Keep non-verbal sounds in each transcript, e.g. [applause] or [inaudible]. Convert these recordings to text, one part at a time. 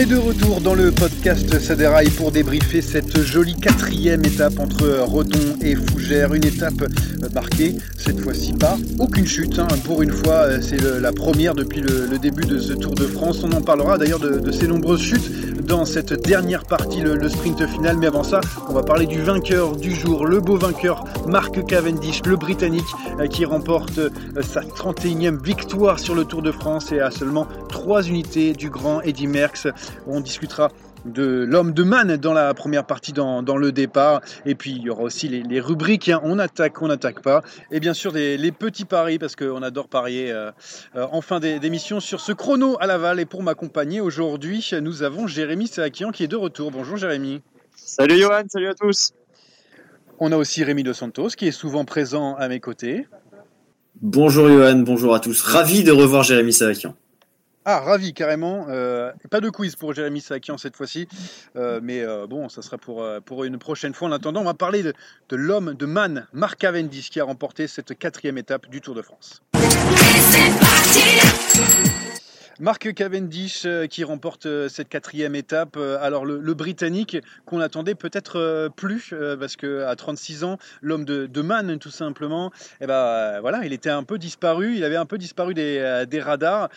Est de retour dans le podcast Saderail pour débriefer cette jolie quatrième étape entre Redon et Fougères. Une étape euh, marquée, cette fois-ci pas aucune chute. hein. Pour une fois, euh, c'est la première depuis le, début de ce Tour de France. On en parlera d'ailleurs de ces nombreuses chutes dans cette dernière partie, le, sprint final. Mais avant ça, on va parler du vainqueur du jour, le beau vainqueur, Mark Cavendish, le Britannique, euh, qui remporte euh, sa 31e victoire sur le Tour de France et à seulement 3 unités du grand Eddy Merckx. On discutera de l'homme de Man dans la première partie dans, dans le départ et puis il y aura aussi les, les rubriques hein. on attaque on n'attaque pas et bien sûr les petits paris parce qu'on adore parier euh, euh, en fin d'é- d'émission sur ce chrono à Laval et pour m'accompagner aujourd'hui nous avons Jérémy Saakian qui est de retour bonjour Jérémy Salut Johan, salut à tous. on a aussi Rémi Dos Santos qui est souvent présent à mes côtés Bonjour Johan, bonjour à tous. Ravi de revoir Jérémy Savakian. Ah, ravi, carrément. Euh, pas de quiz pour Jérémy Sakian cette fois-ci, Euh, mais euh, bon, ça sera pour, une prochaine fois. En attendant, on va parler de, l'homme de Man, Mark Cavendish, qui a remporté cette quatrième étape du Tour de France. Mark Cavendish euh, qui remporte euh, cette quatrième étape. Euh, Alors le, Britannique qu'on attendait peut-être plus parce que à 36 ans, l'homme de, de Man tout simplement, eh ben voilà, il était un peu disparu. Il avait un peu disparu des, radars.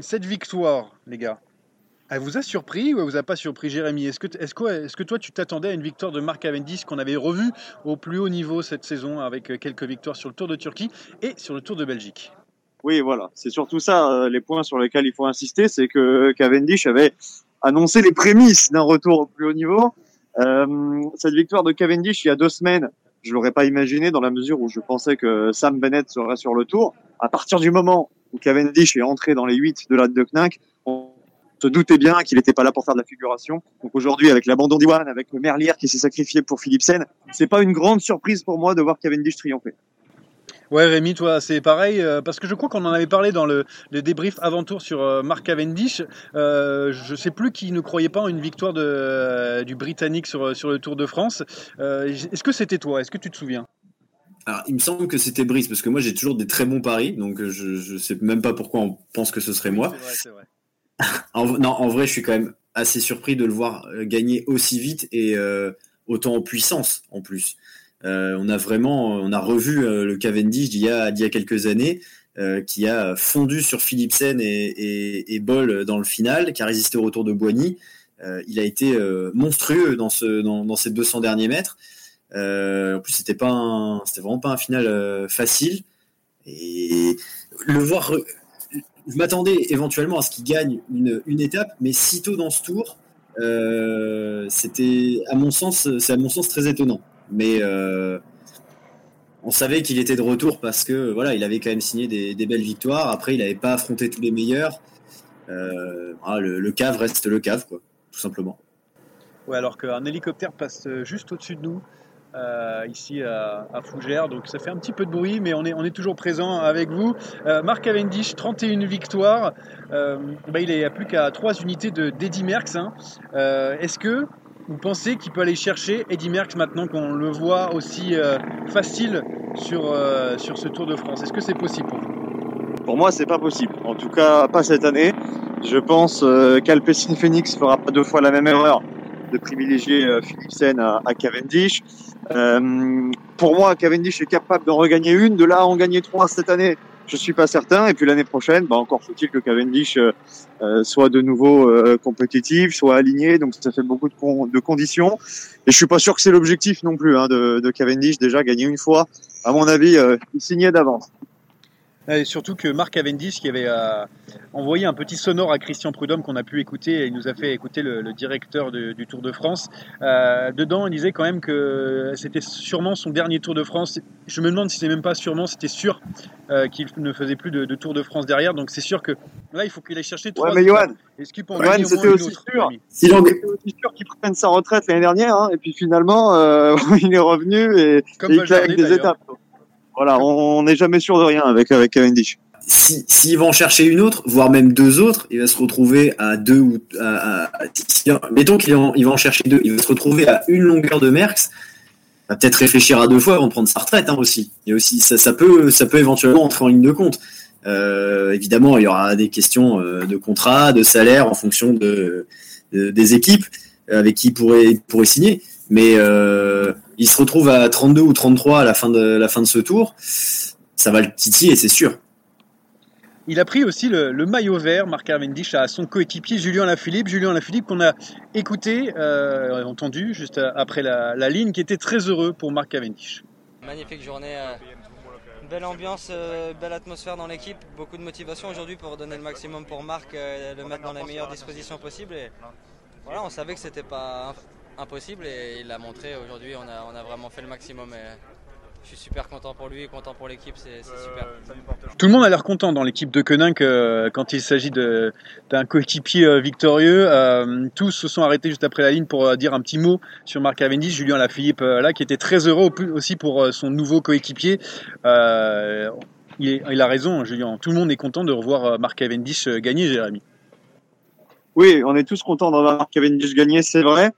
Cette victoire, les gars, elle vous a surpris ou elle vous a pas surpris, Jérémy? Est-ce que, est-ce que, toi tu t'attendais à une victoire de Mark Cavendish qu'on avait revu au plus haut niveau cette saison avec quelques victoires sur le Tour de Turquie et sur le Tour de Belgique? Oui, voilà, c'est surtout ça, euh, les points sur lesquels il faut insister, c'est que Cavendish avait annoncé les prémices d'un retour au plus haut niveau. Euh, cette victoire de Cavendish il y a deux semaines, je l'aurais pas imaginé dans la mesure où je pensais que Sam Bennett serait sur le tour. À partir du moment où Cavendish est entré dans les huit de la de Knack, on se doutait bien qu'il n'était pas là pour faire de la figuration. Donc aujourd'hui, avec l'abandon d'Iwan, avec le Merlier qui s'est sacrifié pour Philipsen, c'est pas une grande surprise pour moi de voir Cavendish triompher. Ouais, Rémi, toi, c'est pareil, euh, parce que je crois qu'on en avait parlé dans le, le débrief avant-tour sur euh, Mark Cavendish. Euh, je sais plus qui ne croyait pas en une victoire de, euh, du Britannique sur, sur le Tour de France. Euh, Est-ce que c'était toi? Est-ce que tu te souviens? Alors, il me semble que c'était Brice, parce que moi j'ai toujours des très bons paris, donc je, je sais même pas pourquoi on pense que ce serait moi. Vrai, c'est vrai. [laughs] En, non, en vrai, je suis quand même assez surpris de le voir gagner aussi vite et autant en puissance en plus. Euh, on a vraiment, on a revu euh, le Cavendish d'il y a, quelques années, euh, qui a fondu sur Philipsen et, et, Boll dans le final, qui a résisté au retour de Boigny. Il a été monstrueux dans, ce, dans, dans ces 200 derniers mètres. En plus, c'était pas, c'était vraiment pas un final facile. Et le voir, je m'attendais éventuellement à ce qu'il gagne une, étape, mais si tôt dans ce tour, c'était, à mon sens, c'est à mon sens très étonnant. Mais euh, on savait qu'il était de retour parce que voilà, il avait quand même signé des, belles victoires. Après, il n'avait pas affronté tous les meilleurs. Euh, voilà, le, le cave reste le cave, tout simplement. Ouais, alors qu'un hélicoptère passe euh, juste au-dessus de nous, ici à, Fougères, donc ça fait un petit peu de bruit, mais on est, toujours présent avec vous. Mark Cavendish, 31 victoires, bah, il est à plus qu'à 3 unités de d'Eddy Merckx. hein. Est-ce que vous pensez qu'il peut aller chercher Eddy Merckx maintenant qu'on le voit aussi euh, facile sur, euh, sur ce Tour de France? Est-ce que c'est possible pour vous? Pour moi, c'est pas possible. En tout cas, pas cette année. Je pense euh, qu'Alpecin Phoenix fera pas deux fois la même erreur de privilégier euh, Philipsen à, à Cavendish. Pour moi, Cavendish est capable d'en regagner une. De là à en gagner trois cette année, je suis pas certain. Et puis l'année prochaine, bah, encore faut-il que Cavendish euh, euh, soit de nouveau euh, compétitif, soit aligné. Donc ça fait beaucoup de, con- conditions. Et je suis pas sûr que c'est l'objectif non plus hein, de, de Cavendish. Déjà gagner une fois, à mon avis, euh, il signait d'avance. Et surtout que Marc Cavendish, qui avait euh, envoyé un petit sonore à Christian Prudhomme qu'on a pu écouter, et il nous a fait écouter le, le directeur de- du Tour de France. Euh, dedans, il disait quand même que c'était sûrement son dernier Tour de France. Je me demande si c'est même pas sûrement, c'était sûr euh, qu'il ne faisait plus de, de Tour de France derrière. Donc c'est sûr que là, il faut qu'il aille chercher trois. Ouais, mais. Johan, Est-ce qu'il peut en Johan, gagner au c'était aussi autre sûr. Si aussi sûr qu'il prenne sa retraite l'année dernière, hein, et puis finalement, euh, [laughs] il est revenu et, Comme et il claque des d'ailleurs. étapes. Voilà, on n'est jamais sûr de rien avec avec Cavendish. si s'il va en chercher une autre, voire même deux autres, il va se retrouver à deux ou à, si- mettons qu'il en, il va en chercher deux, il va se retrouver à une longueur de Merckx. Va peut-être réfléchir à deux fois avant de prendre sa retraite hein, aussi. A aussi ça, peut ça peut éventuellement entrer en ligne de compte. Euh, évidemment, il y aura des questions euh, de contrat, de salaire en fonction de, de- des équipes avec qui il pourrait pourrait signer. Mais euh, il se retrouve à 32 ou 33 à la fin de la fin de ce tour. Ça va le titiller, c'est sûr. Il a pris aussi le, le maillot vert, Marc Cavendish, à son coéquipier Julien Lafilippe. Julien Lafilippe qu'on a écouté, euh, entendu juste après la, la ligne, qui était très heureux pour Marc Cavendish. Magnifique journée, euh, belle ambiance, euh, belle atmosphère dans l'équipe, beaucoup de motivation aujourd'hui pour donner le maximum pour Marc, euh, le mettre dans les meilleures dispositions possibles. Et voilà, on savait que c'était pas impossible et il l'a montré aujourd'hui. On a, on a vraiment fait le maximum. Et je suis super content pour lui, content pour l'équipe, c'est c'est super. Tout le monde a l'air content dans l'équipe de Koenig euh, quand il s'agit de- d'un coéquipier euh, victorieux. Euh, tous se sont arrêtés juste après la ligne pour euh, dire un petit mot sur Marc Cavendish. Julien Lafilippe, euh, là, qui était très heureux aussi pour euh, son nouveau coéquipier. Euh, il, est- il a raison, Julien. Tout le monde est content de revoir euh, Marc Cavendish euh, gagner, Jérémy. Oui, on est tous contents d'en voir Cavendish gagner, c'est vrai.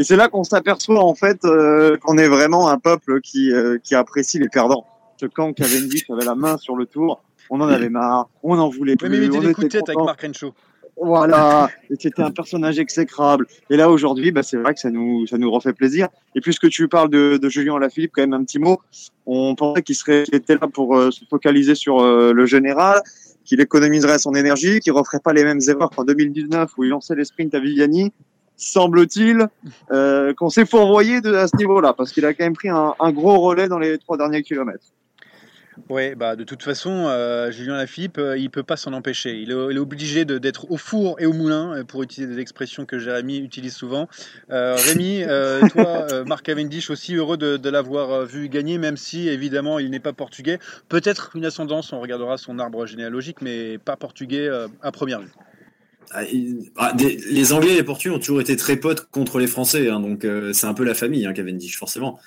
Et c'est là qu'on s'aperçoit en fait euh, qu'on est vraiment un peuple qui, euh, qui apprécie les perdants. Que quand Cavendish avait la main sur le tour, on en avait marre, on en voulait plus, mais mettait on était tête avec. Marc Renshaw. Voilà, c'était un personnage exécrable. Et là aujourd'hui, bah, c'est vrai que ça nous ça nous refait plaisir. Et puisque tu parles de, de Julien Alaphilippe, quand même un petit mot. On pensait qu'il serait était là pour euh, se focaliser sur euh, le général, qu'il économiserait son énergie, qu'il referait pas les mêmes erreurs qu'en 2019 où il lançait les sprints à Viviani. Semble-t-il euh, qu'on s'est fourvoyé de, à ce niveau-là, parce qu'il a quand même pris un, un gros relais dans les trois derniers kilomètres. Ouais, bah de toute façon, euh, Julien Lafilippe, euh, il peut pas s'en empêcher. Il est, il est obligé d'être au four et au moulin, euh, pour utiliser des expressions que Jérémy utilise souvent. Rémi, [laughs] toi, Marc Cavendish, aussi heureux de, de l'avoir vu gagner, même si évidemment il n'est pas portugais. Peut-être une ascendance, on regardera son arbre généalogique, mais pas portugais à première vue. Ah, il- ah, des- les Anglais et les Portugais ont toujours été très potes contre les Français, hein, donc euh, c'est un peu la famille, hein, Cavendish, forcément.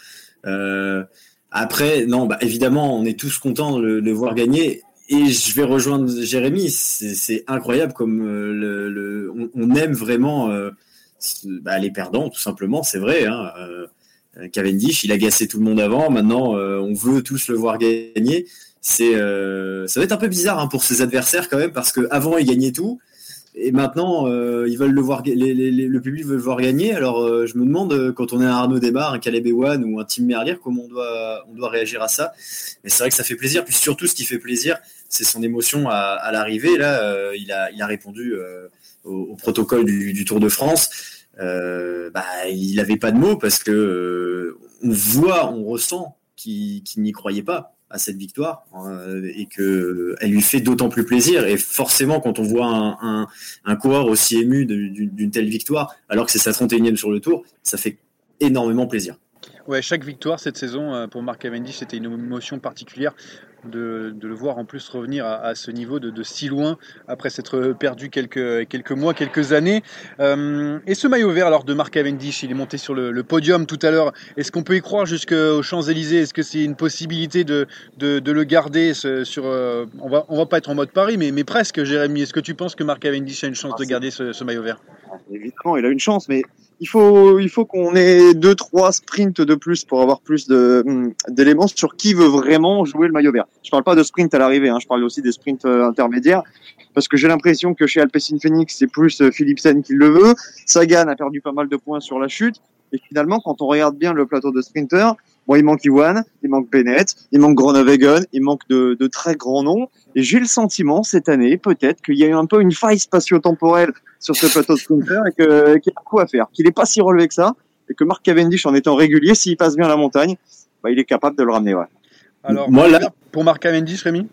Euh, après, non, bah, évidemment, on est tous contents de le, voir gagner. Et je vais rejoindre Jérémy, c'est incroyable comme euh, le, le- on, aime vraiment euh, bah, les perdants, tout simplement, c'est vrai. Hein, euh, Cavendish, il a gassé tout le monde avant, maintenant on veut tous le voir gagner. C'est, ça va être un peu bizarre hein, pour ses adversaires quand même, parce qu'avant il gagnait tout, et maintenant, euh, ils veulent le voir, le public veut le voir gagner. Alors, euh, je me demande euh, quand on est un Arnaud Desmar, un Caleb Ewan ou un Tim Merlier, comment on doit, on doit réagir à ça. Mais c'est vrai que ça fait plaisir. Puis surtout, ce qui fait plaisir, c'est son émotion à, l'arrivée. Là, il a, répondu au, protocole du, Tour de France. Bah, il n'avait pas de mots parce que on voit, on ressent qu'il n'y croyait pas à cette victoire euh, et que elle lui fait d'autant plus plaisir. Et forcément, quand on voit un, un, coureur aussi ému d'une telle victoire, alors que c'est sa 31e sur le tour, ça fait énormément plaisir. Ouais, chaque victoire cette saison euh, pour Marc Cavendish, c'était une émotion particulière de, de le voir en plus revenir à, à ce niveau de, de si loin après s'être perdu quelques, quelques mois, quelques années. Euh, et ce maillot vert alors de Marc Cavendish, il est monté sur le, le podium tout à l'heure. Est-ce qu'on peut y croire jusqu'aux Champs-Élysées? Est-ce que c'est une possibilité de, de, de le garder ce- sur euh, On va on va pas être en mode Paris, mais, mais presque, Jérémy. Est-ce que tu penses que Marc Cavendish a une chance Ah, de garder ce, ce maillot vert? Évidemment, il a une chance, mais il faut, il faut qu'on ait deux, trois sprints de plus pour avoir plus hum, d'éléments sur qui veut vraiment jouer le maillot vert. Je parle pas de sprint à l'arrivée, hein, je parle aussi des sprints euh, intermédiaires, parce que j'ai l'impression que chez Alpecin Phoenix, c'est plus euh, Philipsen qui le veut. Sagan a perdu pas mal de points sur la chute. Et finalement, quand on regarde bien le plateau de sprinters, bon, il manque Iwan, il manque Bennett, il manque Groenewegen, il manque de, de très grands noms. Et j'ai le sentiment, cette année, peut-être, qu'il y a eu un peu une faille spatio-temporelle sur ce plateau de sprinter et que, qu'il y a quoi à faire, qu'il n'est pas si relevé que ça, et que Mark Cavendish, en étant régulier, s'il passe bien la montagne, bah, il est capable de le ramener. Ouais. Alors, Moi, là... pour Mark Cavendish, Rémi?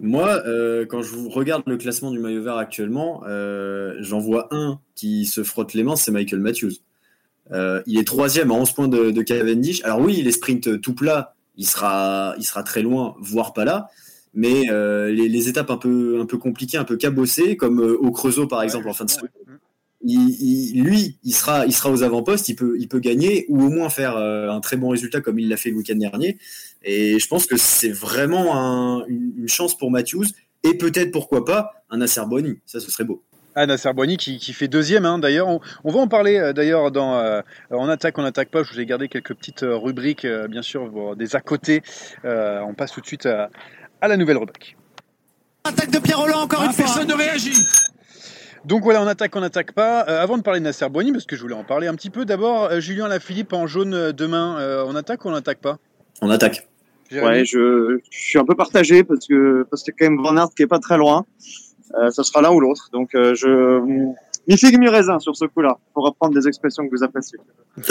Moi, euh, quand je regarde le classement du maillot vert actuellement, euh, j'en vois un qui se frotte les mains, c'est Michael Matthews. Euh, il est troisième à 11 points de, de, Cavendish. Alors oui, il est sprint tout plat, il sera, il sera très loin, voire pas là. Mais euh, les, les, étapes un peu, un peu compliquées, un peu cabossées, comme euh, au Creusot par exemple en fin de semaine, il, il, lui, il sera, il sera aux avant-postes, il peut, il peut gagner ou au moins faire euh, un très bon résultat comme il l'a fait le week-end dernier. Et je pense que c'est vraiment un, une, une, chance pour Matthews et peut-être pourquoi pas un Nasser Boni. Ça, ce serait beau. Ah, Nasser Boigny qui, qui, fait deuxième, hein, d'ailleurs. On, on, va en parler euh, d'ailleurs dans euh, En attaque, on n'attaque pas. Je vous ai gardé quelques petites rubriques, euh, bien sûr, bon, des à côté. On passe tout de suite à, à, la nouvelle rubrique. Attaque de Pierre Roland, encore ah, une fois. Personne ne réagit. Donc voilà, on attaque, on n'attaque pas. avant de parler de Nasser Boigny, parce que je voulais en parler un petit peu, d'abord, Julien Lafilippe en jaune demain, on attaque ou on n'attaque pas? On attaque. Ouais, je, je, suis un peu partagé parce que parce que quand même Van Aert qui est pas très loin. Euh, ça sera l'un ou l'autre. Donc euh, je mi figue mi raisin sur ce coup-là, pour reprendre des expressions que vous appréciez. [laughs]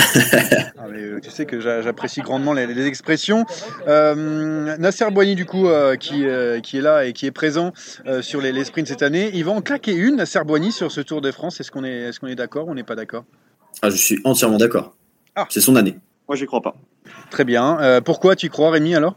ah, mais, euh, tu sais que j'apprécie grandement les, les expressions. Euh, Nasser Boigny, du coup, euh, qui, euh, qui est là et qui est présent sur les, les, sprints cette année, il va en claquer une, Nasser Boigny, sur ce Tour de France. Est-ce qu'on est, est, qu'on est d'accord ou on n'est pas d'accord? Ah, Je suis entièrement d'accord. Ah. C'est son année. Moi, j'y crois pas. Très bien. pourquoi tu y crois, Rémi, alors?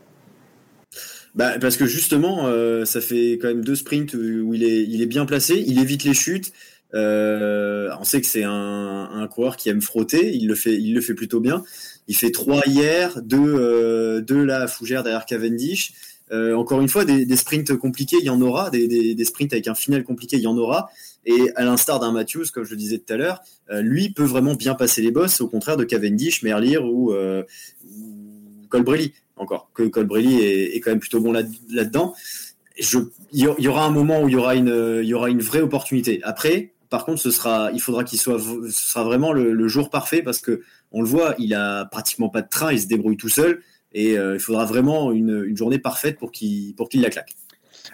Bah, parce que justement, euh, ça fait quand même deux sprints où il est, il est bien placé, il évite les chutes. Euh, on sait que c'est un, coureur qui aime frotter, il le fait, il le fait plutôt bien. Il fait trois hier, deux, euh, là à Fougère derrière Cavendish. Euh, encore une fois, des, sprints compliqués, il y en aura, des, des, sprints avec un final compliqué, il y en aura. Et à l'instar d'un Matthews, comme je le disais tout à l'heure, euh, lui peut vraiment bien passer les bosses, au contraire de Cavendish, Merlier ou, ou Colbrelli encore que Colbrelli est, est, quand même plutôt bon là, là-dedans. Il y aura un moment où il y il y aura une vraie opportunité. Après, par contre, il faudra qu'il soit, vraiment le, jour parfait parce que on le voit, il a pratiquement pas de train, il se débrouille tout seul et euh, il faudra vraiment une, journée parfaite pour qu'il, la claque.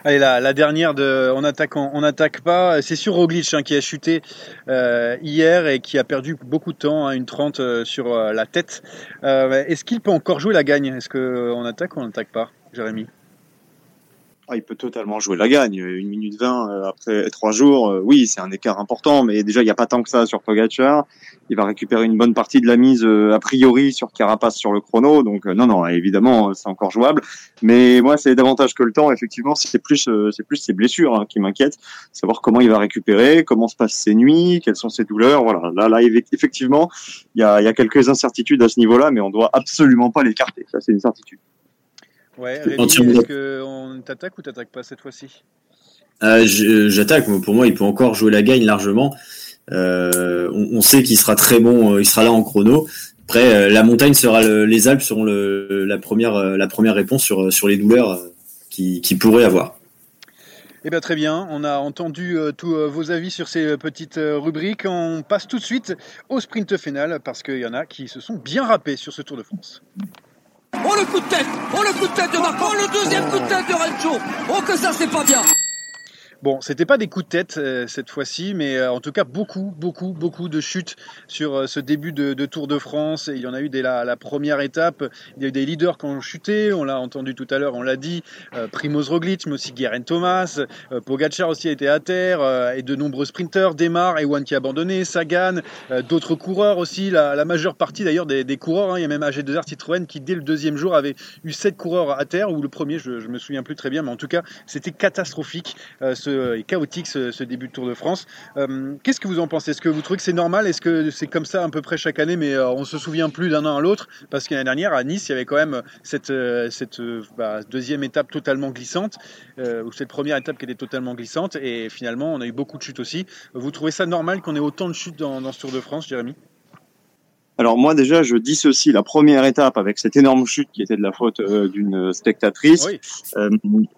Allez, la, la, dernière de on attaque, on n'attaque pas. C'est sur Roglic hein, qui a chuté euh, hier et qui a perdu beaucoup de temps, hein, une 30 euh, sur la tête. Est-ce qu'il peut encore jouer la gagne? Est-ce qu'on attaque ou on n'attaque pas, Jérémy? Ah, il peut totalement jouer la gagne. Une minute 20 après trois jours, oui, c'est un écart important, mais déjà, il n'y a pas tant que ça sur Pogacar. Il va récupérer une bonne partie de la mise a priori sur Carapace sur le chrono. Donc, non, non, évidemment, c'est encore jouable. Mais moi, c'est davantage que le temps. Effectivement, c'est plus, c'est plus ses blessures hein, qui m'inquiètent. Savoir comment il va récupérer, comment se passent ses nuits, quelles sont ses douleurs. Voilà. Là, là, effectivement, il y a, y a quelques incertitudes à ce niveau-là, mais on doit absolument pas l'écarter. Ça, c'est une certitude. Ouais, Rémi, est-ce qu'on t'attaque ou t'attaque pas cette fois-ci? Euh, J'attaque. Pour moi, il peut encore jouer la gagne largement. Euh, on, on, sait qu'il sera très bon. Il sera là en chrono. Après, euh, la montagne sera le, les Alpes seront le, la première la première réponse sur sur les douleurs qui, qui pourrait avoir. Eh bien, très bien, on a entendu euh, tous euh, vos avis sur ces petites euh, rubriques. On passe tout de suite au sprint final parce qu'il y en a qui se sont bien râpés sur ce Tour de France. Oh le coup de tête. Oh le coup de tête de Marco. Oh le deuxième coup de tête de Rencho Oh que ça c'est pas bien Bon, c'était pas des coups de tête euh, cette fois-ci, mais euh, en tout cas beaucoup, beaucoup, beaucoup de chutes sur euh, ce début de, Tour de France. Il y en a eu dès la, première étape. Il y a eu des leaders qui ont chuté. On l'a entendu tout à l'heure, on l'a dit. Primoz Roglic, mais aussi Guerin Thomas. Pogacar aussi a été à terre. Et de nombreux sprinteurs démarrent. Ewan qui a abandonné, Sagan, d'autres coureurs aussi. La, majeure partie d'ailleurs des, coureurs. Hein. Il y a même AG2R Citroën qui dès le deuxième jour avait eu sept coureurs à terre. Ou le premier, je, je me souviens plus très bien, mais en tout cas c'était catastrophique. Et chaotique ce, début de Tour de France. Qu'est-ce que vous en pensez? Est-ce que vous trouvez que c'est normal? Est-ce que c'est comme ça à peu près chaque année, mais on se souvient plus d'un an à l'autre? Parce que l'année dernière, à Nice, il y avait quand même cette, cette bah, deuxième étape totalement glissante, ou cette première étape qui était totalement glissante, et finalement, on a eu beaucoup de chutes aussi. Vous trouvez ça normal qu'on ait autant de chutes dans, dans ce Tour de France, Jérémy? Alors moi déjà, je dissocie la première étape avec cette énorme chute qui était de la faute euh, d'une spectatrice, euh,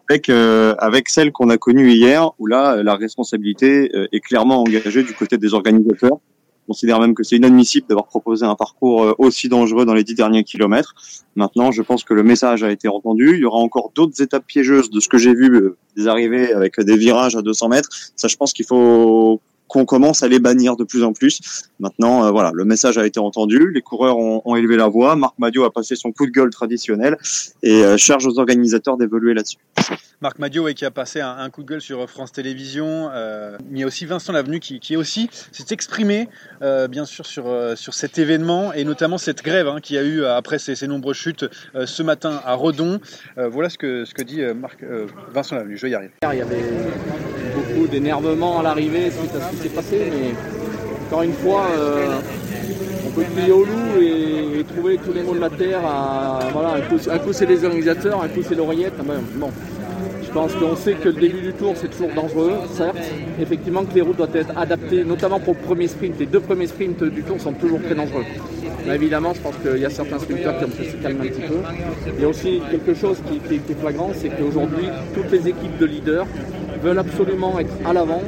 avec euh, avec celle qu'on a connue hier, où là la responsabilité est clairement engagée du côté des organisateurs. On considère même que c'est inadmissible d'avoir proposé un parcours aussi dangereux dans les dix derniers kilomètres. Maintenant, je pense que le message a été entendu. Il y aura encore d'autres étapes piégeuses de ce que j'ai vu des arrivées avec des virages à 200 mètres. Ça, je pense qu'il faut qu'on commence à les bannir de plus en plus. Maintenant, euh, voilà, le message a été entendu, les coureurs ont, ont, élevé la voix, Marc Madio a passé son coup de gueule traditionnel et euh, charge aux organisateurs d'évoluer là-dessus. Marc Madio qui a passé un, coup de gueule sur France Télévisions, euh, il y a aussi Vincent Lavenu qui, qui aussi s'est exprimé euh, bien sûr sur, sur cet événement et notamment cette grève hein, qu'il y a eu après ces, ces nombreuses chutes ce matin à Redon. voilà ce que, ce que dit Marc, Vincent Lavenu, je vais y arriver. Il y avait d'énervement à l'arrivée suite à ce qui s'est passé, mais encore une fois, euh, on peut crier au loup et, trouver tous les mots de la terre. À, voilà, un coup, c'est les organisateurs, un coup c'est l'oreillette. Bon, je pense qu'on sait que le début du tour c'est toujours dangereux, certes. Effectivement que les routes doivent être adaptées, notamment pour le premier sprint. Les deux premiers sprints du tour sont toujours très dangereux. Mais évidemment, je pense qu'il y a certains sprinteurs qui ont pu se calmer un petit peu. Il y a aussi quelque chose qui, qui est flagrant, c'est qu'aujourd'hui, toutes les équipes de leaders veulent absolument être à l'avant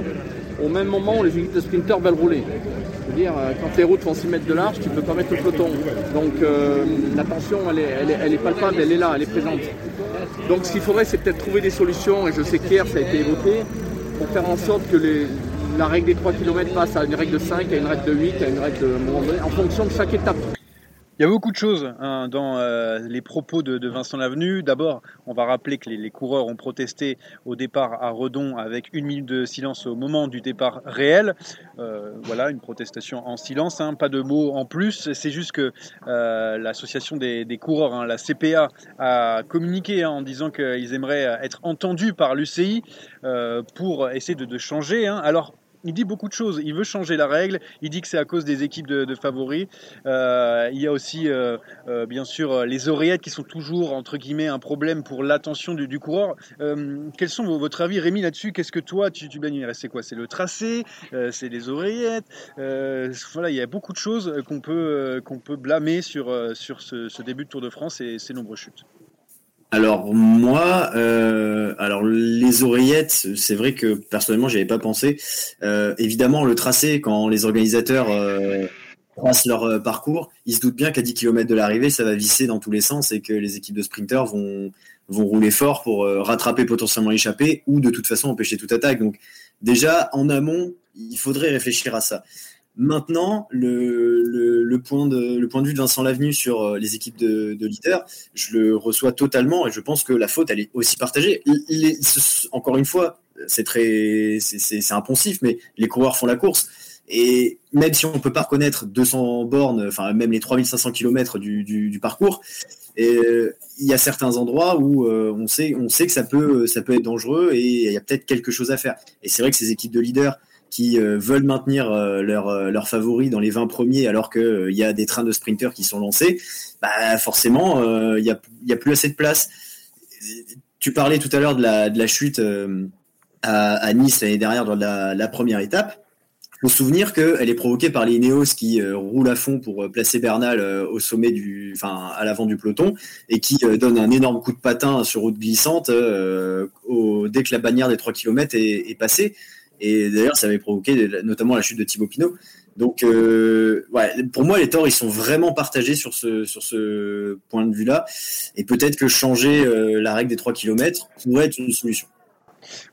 au même moment où les équipes de sprinteurs veulent rouler. Je veux dire, euh, quand les routes font 6 mètres de large, tu peux pas mettre le peloton. Donc euh, la tension, elle est, elle, est, palpable, elle est là, elle est présente. Donc ce qu'il faudrait, c'est peut-être trouver des solutions, et je sais qu'hier, ça a été évoqué, pour faire en sorte que la règle des 3 km passe à une règle de 5, à une règle de 8, à une règle de... en fonction de chaque étape. Il y a beaucoup de choses hein, dans euh, les propos de, Vincent Lavenu. D'abord, on va rappeler que les, coureurs ont protesté au départ à Redon avec une minute de silence au moment du départ réel. Euh, voilà, une protestation en silence, hein, pas de mots en plus. C'est juste que euh, l'association des, coureurs, hein, la CPA, a communiqué en disant qu'ils aimeraient être entendus par l'UCI pour essayer de, de changer. Alors, il dit beaucoup de choses. Il veut changer la règle. Il dit que c'est à cause des équipes de, favoris. Euh, il y a aussi, euh, euh, bien sûr, les oreillettes qui sont toujours, entre guillemets, un problème pour l'attention du, coureur. quels sont votre avis, Rémi, là-dessus? Qu'est-ce que toi, tu, tu C'est quoi? C'est le tracé? C'est les oreillettes? Voilà, il y a beaucoup de choses qu'on peut, blâmer sur, ce, ce, début de Tour de France et ces nombreuses chutes. Alors moi, euh, alors les oreillettes, c'est vrai que personnellement, j'avais pas pensé. Euh, évidemment, le tracé, quand les organisateurs euh, tracent leur euh, parcours, ils se doutent bien qu'à 10 km de l'arrivée, ça va visser dans tous les sens et que les équipes de sprinteurs vont vont rouler fort pour rattraper potentiellement l'échappée ou de toute façon empêcher toute attaque. Donc déjà en amont, il faudrait réfléchir à ça. Maintenant, le, point de, vue de Vincent Lavenu sur euh, les équipes de, de leaders, je le reçois totalement et je pense que la faute, elle est aussi partagée. Encore une fois, c'est très, c'est impensif, mais les coureurs font la course. Et même si on ne peut pas reconnaître 200 bornes, enfin même les 3500 km du, du, parcours, et, il y a certains endroits où euh, on, sait, que ça peut être dangereux et il y a peut-être quelque chose à faire. Et c'est vrai que ces équipes de leaders, qui euh, veulent maintenir euh, leurs leur euh, favoris dans les 20 premiers alors qu'il y a des trains de sprinters qui sont lancés, bah forcément, il n'y a, a plus assez de place. Tu parlais tout à l'heure de la, de la chute à, Nice l'année dernière dans la, première étape. Il faut se souvenir qu'elle est provoquée par les Ineos qui roulent à fond pour placer Bernal au sommet du, enfin à l'avant du peloton et qui donne un énorme coup de patin sur route glissante dès que la bannière des 3 km est passée. Et d'ailleurs, ça avait provoqué notamment la chute de Thibaut Pinot. Donc, euh, ouais, pour moi, les torts, ils sont vraiment partagés sur ce, sur ce point de vue-là. Et peut-être que changer euh, la règle des 3 km pourrait être une solution.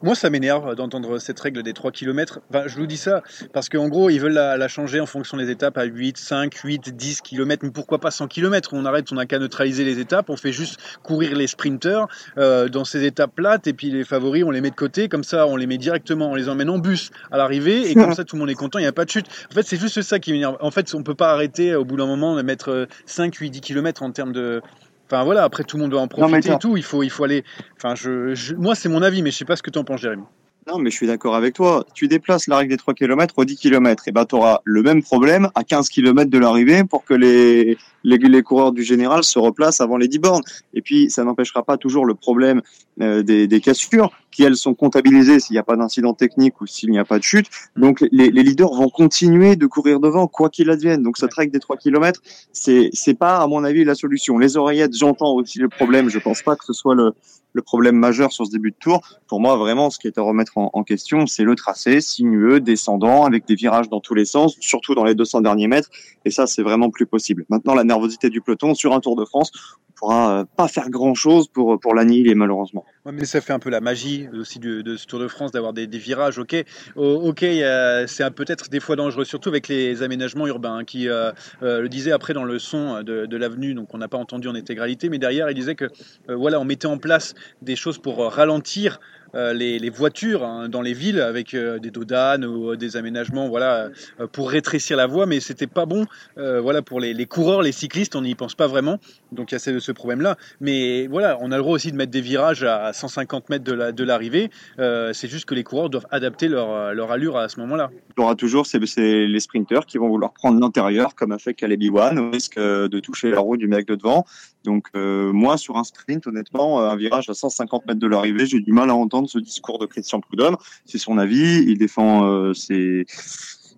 Moi, ça m'énerve d'entendre cette règle des 3 km. Enfin, je vous dis ça parce qu'en gros, ils veulent la, changer en fonction des étapes à 8, 5, 8, 10 km. Mais pourquoi pas 100 km On arrête, on n'a qu'à neutraliser les étapes. On fait juste courir les sprinters euh, dans ces étapes plates et puis les favoris, on les met de côté. Comme ça, on les met directement, on les emmène en bus à l'arrivée et comme [laughs] ça, tout le monde est content. Il n'y a pas de chute. En fait, c'est juste ça qui m'énerve. En fait, on peut pas arrêter au bout d'un moment de mettre 5, 8, 10 km en termes de Enfin voilà, après tout le monde doit en profiter et tout. Il faut, il faut aller. Enfin, je, moi c'est mon avis, mais je sais pas ce que tu en penses, Jérémy. Non, mais je suis d'accord avec toi. Tu déplaces la règle des 3 km au 10 km, et ben tu auras le même problème à 15 km de l'arrivée pour que les, les, les, coureurs du général se replacent avant les 10 bornes. Et puis, ça n'empêchera pas toujours le problème euh, des, des cassures qui, elles, sont comptabilisées s'il n'y a pas d'incident technique ou s'il n'y a pas de chute. Donc, les, les, leaders vont continuer de courir devant, quoi qu'il advienne. Donc, cette règle des 3 km, c'est c'est pas, à mon avis, la solution. Les oreillettes, j'entends aussi le problème. Je pense pas que ce soit le, le problème majeur sur ce début de tour. Pour moi, vraiment, ce qui est à remettre en, question, c'est le tracé sinueux, descendant, avec des virages dans tous les sens, surtout dans les 200 derniers mètres. Et ça, c'est vraiment plus possible. Maintenant, la nervosité du peloton sur un Tour de France, on pourra euh, pas faire grand chose pour pour l'annihiler malheureusement. Ouais, mais ça fait un peu la magie aussi de, ce Tour de France d'avoir des, virages. Ok, ok, c'est peut-être des fois dangereux, surtout avec les aménagements urbains. Hein, qui euh, euh, le disait après dans le son de, l'avenue, donc on n'a pas entendu en intégralité, mais derrière il disait que euh, voilà, on mettait en place des choses pour ralentir les, voitures hein, dans les villes avec des dodanes ou des aménagements voilà, pour rétrécir la voie, mais c'était pas bon voilà, pour les, coureurs, les cyclistes, on n'y pense pas vraiment. Donc il y a ce, ce problème-là. Mais voilà, on a le droit aussi de mettre des virages à 150 mètres de l'arrivée. La, c'est juste que les coureurs doivent adapter leur, leur allure à ce moment-là. Il y aura toujours c'est, les sprinteurs qui vont vouloir prendre l'intérieur, comme a fait Caleb Iwan, au risque de toucher la roue du mec de devant. Donc moi, sur un sprint, honnêtement, un virage à 150 mètres de l'arrivée, j'ai du mal à entendre ce discours de Christian Prudhomme. C'est son avis. Il défend euh, ses,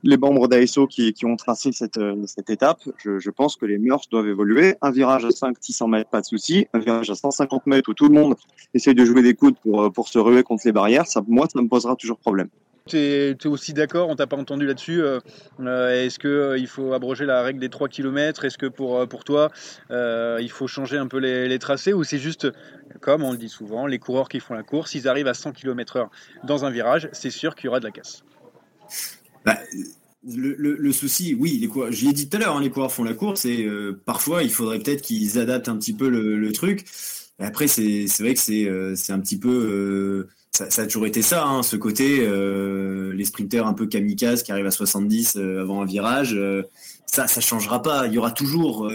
les membres d'ASO qui, ont tracé cette, euh, étape. Je, pense que les mœurs doivent évoluer. Un virage à 500-600 mètres, pas de souci. Un virage à 150 mètres où tout le monde essaye de jouer des coudes pour, euh, pour se ruer contre les barrières, ça, moi, ça me posera toujours problème. Tu es, aussi d'accord, on t'a pas entendu là-dessus. Euh, Est-ce qu'il faut abroger la règle des 3 km Est-ce que pour, pour toi, il faut changer un peu les, les tracés Ou c'est juste, comme on le dit souvent, les coureurs qui font la course, ils arrivent à 100 km/h dans un virage, c'est sûr qu'il y aura de la casse bah, le, souci, oui, les coureurs, j'y ai dit tout à l'heure, hein, les coureurs font la course et euh, parfois il faudrait peut-être qu'ils adaptent un petit peu le, truc. Après, c'est vrai que c'est euh, un petit peu. Euh, ça, a toujours été ça, hein, ce côté, les sprinters un peu kamikazes qui arrivent à 70 avant un virage. ça, ça changera pas. Il y aura toujours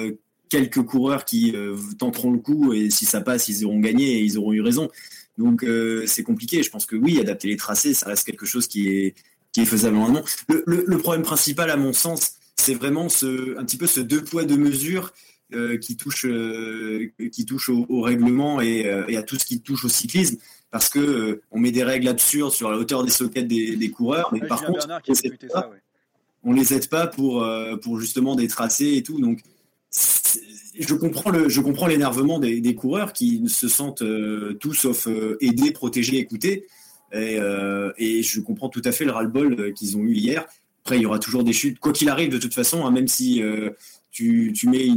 quelques coureurs qui tenteront le coup et si ça passe, ils auront gagné et ils auront eu raison. Donc c'est compliqué. Je pense que oui, adapter les tracés, ça reste quelque chose qui est qui est faisable normalement. Le, le, le, problème principal, à mon sens, c'est vraiment ce, un petit peu ce deux poids deux mesures euh, qui touche, euh, qui touche au, au règlement et, euh, et, à tout ce qui touche au cyclisme, parce que euh, on met des règles absurdes sur la hauteur des sockets des, des coureurs, mais par contre, on, les pas, ça, ouais. on les aide pas pour, pour justement des tracés et tout. Donc, je comprends le, je comprends l'énervement des, des, coureurs qui se sentent tout sauf aidés, protégés, écoutés. Et, euh, et, je comprends tout à fait le ras-le-bol qu'ils ont eu hier. Après, il y aura toujours des chutes, quoi qu'il arrive, de toute façon, hein, même si euh, tu, mets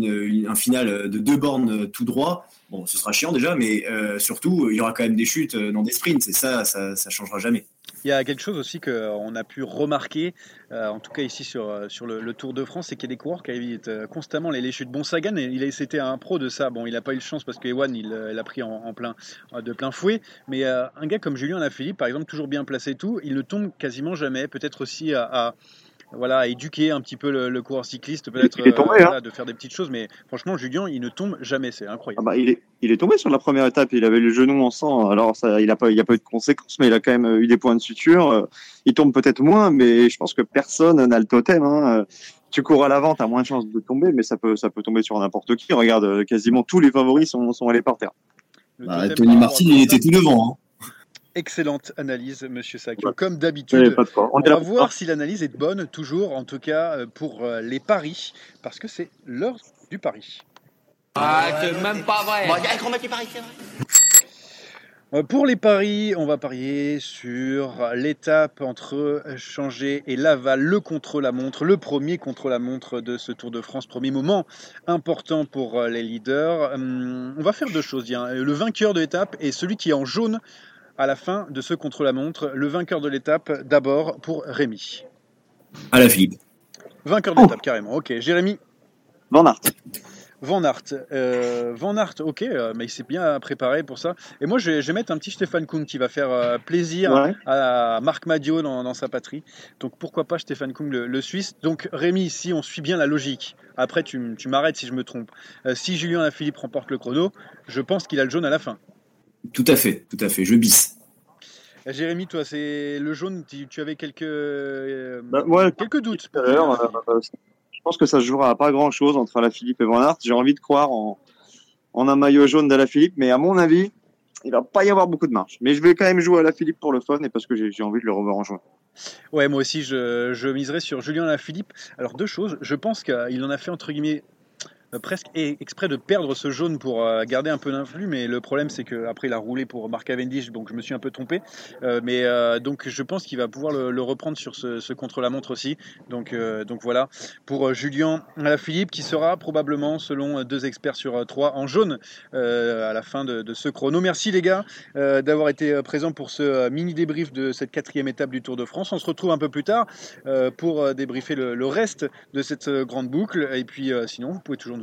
un final de deux bornes tout droit, bon, ce sera chiant déjà, mais euh, surtout, il y aura quand même des chutes dans des sprints, et ça, ça, ça changera jamais. Il y a quelque chose aussi qu'on a pu remarquer, euh, en tout cas ici sur, sur le, Tour de France, c'est qu'il y a des coureurs qui évitent constamment les, les chutes. Bon, Sagan, il c'était un pro de ça. Bon, il n'a pas eu de chance parce que Ewan, il l'a pris en, plein, de plein fouet. Mais euh, un gars comme Julien Lafilippe, par exemple, toujours bien placé et tout, il ne tombe quasiment jamais. Peut-être aussi à voilà, éduquer un petit peu le, le coureur cycliste, peut-être euh, voilà, hein. de faire des petites choses. Mais franchement, Julien, il ne tombe jamais, c'est incroyable. Ah bah, il, est, il est tombé sur la première étape, il avait le genou en sang. Alors, ça, il n'a pas, il a pas eu de conséquences, mais il a quand même eu des points de suture. Il tombe peut-être moins, mais je pense que personne n'a le totem. Hein. Tu cours à l'avant, tu as moins de chances de tomber, mais ça peut, ça peut tomber sur n'importe qui. Regarde, quasiment tous les favoris sont, sont allés par terre. Bah, Tony Martin, il était tout devant. Hein. Excellente analyse, Monsieur. Ouais. Comme d'habitude, on, on va voir si l'analyse est bonne, toujours, en tout cas euh, pour les paris, parce que c'est l'heure du pari. Ah, c'est même pas vrai. Bon, il qu'on les paris, c'est vrai. Euh, Pour les paris, on va parier sur l'étape entre Changer et Laval, le contre-la-montre, le premier contre-la-montre de ce Tour de France, premier moment important pour euh, les leaders. Hum, On va faire deux choses. Le vainqueur de l'étape et celui qui est en jaune à la fin de ce contre-la-montre. Le vainqueur de l'étape, d'abord pour Rémi. À la Philippe. Vainqueur de l'étape, oh. carrément. Ok, Jérémy. Van Aert. Van Aert. Euh, Van Aert, ok, euh, mais il s'est bien préparé pour ça. Et moi, je vais, je vais mettre un petit Stéphane Kung qui va faire euh, plaisir ouais. à Marc Madio dans, dans, sa patrie. Donc pourquoi pas Stéphane Kung, le, le, Suisse. Donc Rémi, si on suit bien la logique, après tu, tu m'arrêtes si je me trompe. Euh, si Julien Lafilippe remporte le chrono, je pense qu'il a le jaune à la fin. Tout à fait, tout à fait. Je bisse. Jérémy, toi, c'est le jaune, tu, tu avais quelques, euh, Bah, quelques doutes. tout à l'heure, euh, je pense que ça se jouera à pas grand chose entre Alaphilippe et Van Aert. J'ai envie de croire en, en un maillot jaune d'Alaphilippe, mais à mon avis, il va pas y avoir beaucoup de marge. Mais je vais quand même jouer à Alaphilippe pour le fun et parce que j'ai envie de le revoir en juin. Ouais, moi aussi, je, je miserais sur Julien Lafilippe. Alors, deux choses. Je pense qu'il en a fait, entre guillemets, presque e- exprès de perdre ce jaune pour euh, garder un peu d'influx, mais le problème c'est qu'après il a roulé pour Mark Cavendish, donc je me suis un peu trompé. Euh, mais euh, donc je pense qu'il va pouvoir le, reprendre sur ce, contre-la-montre aussi. Donc, euh, donc voilà pour euh, Julien Alaphilippe qui sera probablement, selon euh, deux experts sur euh, trois, en jaune euh, à la fin de, ce chrono. Merci les gars euh, d'avoir été euh, présents pour ce euh, mini débrief de cette quatrième étape du Tour de France. On se retrouve un peu plus tard euh, pour euh, débriefer le, le reste de cette euh, grande boucle. Et puis euh, sinon, vous pouvez toujours nous